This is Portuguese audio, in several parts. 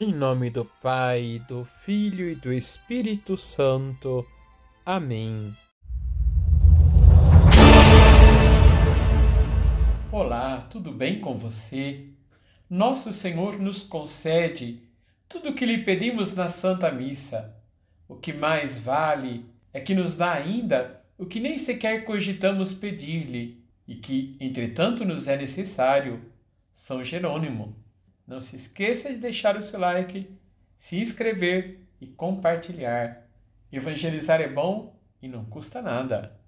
Em nome do Pai, do Filho e do Espírito Santo. Amém. Olá, tudo bem com você? Nosso Senhor nos concede tudo o que lhe pedimos na Santa Missa. O que mais vale é que nos dá ainda o que nem sequer cogitamos pedir-lhe e que, entretanto, nos é necessário. São Jerônimo. Não se esqueça de deixar o seu like, se inscrever e compartilhar. Evangelizar é bom e não custa nada.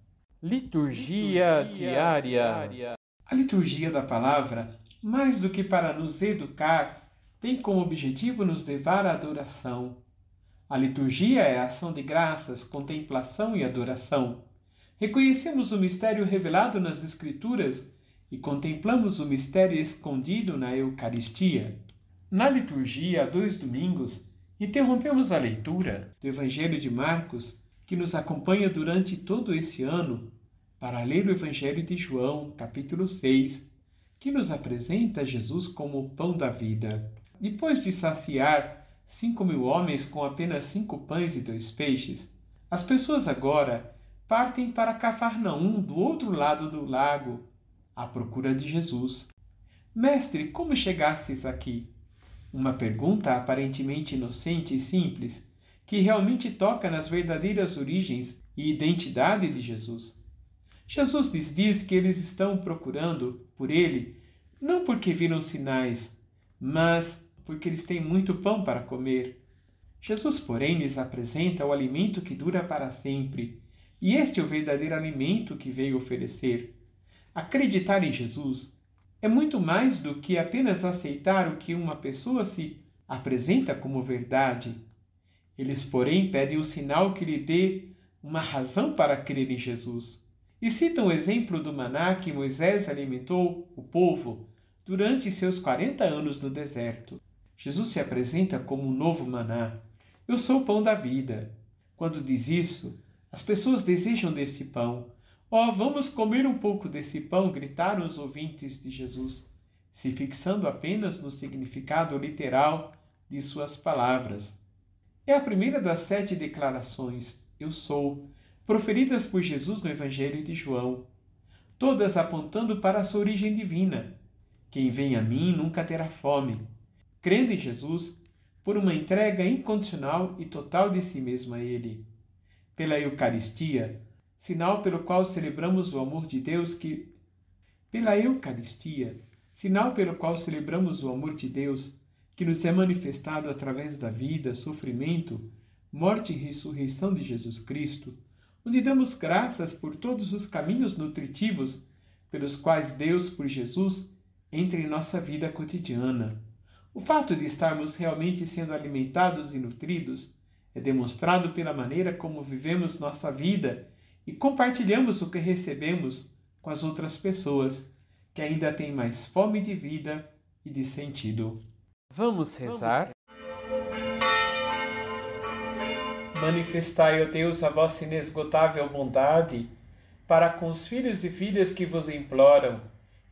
Liturgia, liturgia diária. diária. A liturgia da palavra, mais do que para nos educar, tem como objetivo nos levar à adoração. A liturgia é a ação de graças, contemplação e adoração. Reconhecemos o mistério revelado nas Escrituras e contemplamos o mistério escondido na Eucaristia. Na liturgia, há dois domingos, interrompemos a leitura do Evangelho de Marcos, que nos acompanha durante todo esse ano, para ler o Evangelho de João, capítulo 6, que nos apresenta Jesus como o pão da vida. Depois de saciar cinco mil homens com apenas cinco pães e dois peixes, as pessoas agora partem para Cafarnaum, do outro lado do lago, à procura de Jesus. Mestre, como chegastes aqui? Uma pergunta aparentemente inocente e simples, que realmente toca nas verdadeiras origens e identidade de Jesus. Jesus lhes diz que eles estão procurando por ele não porque viram sinais, mas porque eles têm muito pão para comer. Jesus, porém, lhes apresenta o alimento que dura para sempre, e este é o verdadeiro alimento que veio oferecer. Acreditar em Jesus é muito mais do que apenas aceitar o que uma pessoa se apresenta como verdade. Eles, porém, pedem o sinal que lhe dê uma razão para crer em Jesus. E citam o exemplo do maná que Moisés alimentou o povo durante seus 40 anos no deserto. Jesus se apresenta como um novo maná. Eu sou o pão da vida. Quando diz isso, as pessoas desejam desse pão, Oh, vamos comer um pouco desse pão, gritaram os ouvintes de Jesus, se fixando apenas no significado literal de suas palavras. É a primeira das sete declarações, Eu sou, proferidas por Jesus no Evangelho de João, todas apontando para a sua origem divina. Quem vem a mim nunca terá fome. Crendo em Jesus, por uma entrega incondicional e total de si mesmo a Ele. Pela Eucaristia, sinal pelo qual celebramos o amor de Deus que pela Eucaristia, sinal pelo qual celebramos o amor de Deus que nos é manifestado através da vida, sofrimento, morte e ressurreição de Jesus Cristo, onde damos graças por todos os caminhos nutritivos pelos quais Deus, por Jesus, entra em nossa vida cotidiana. O fato de estarmos realmente sendo alimentados e nutridos é demonstrado pela maneira como vivemos nossa vida e compartilhamos o que recebemos com as outras pessoas que ainda têm mais fome de vida e de sentido. Vamos rezar? Manifestai, ó Deus, a vossa inesgotável bondade para com os filhos e filhas que vos imploram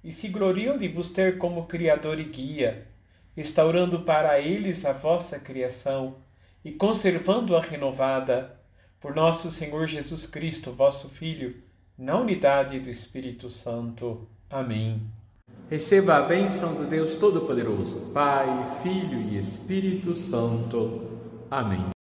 e se gloriam de vos ter como Criador e Guia, restaurando para eles a vossa criação e conservando-a renovada por nosso Senhor Jesus Cristo, vosso Filho, na unidade do Espírito Santo. Amém. Receba a bênção do Deus Todo-Poderoso, Pai, Filho e Espírito Santo. Amém.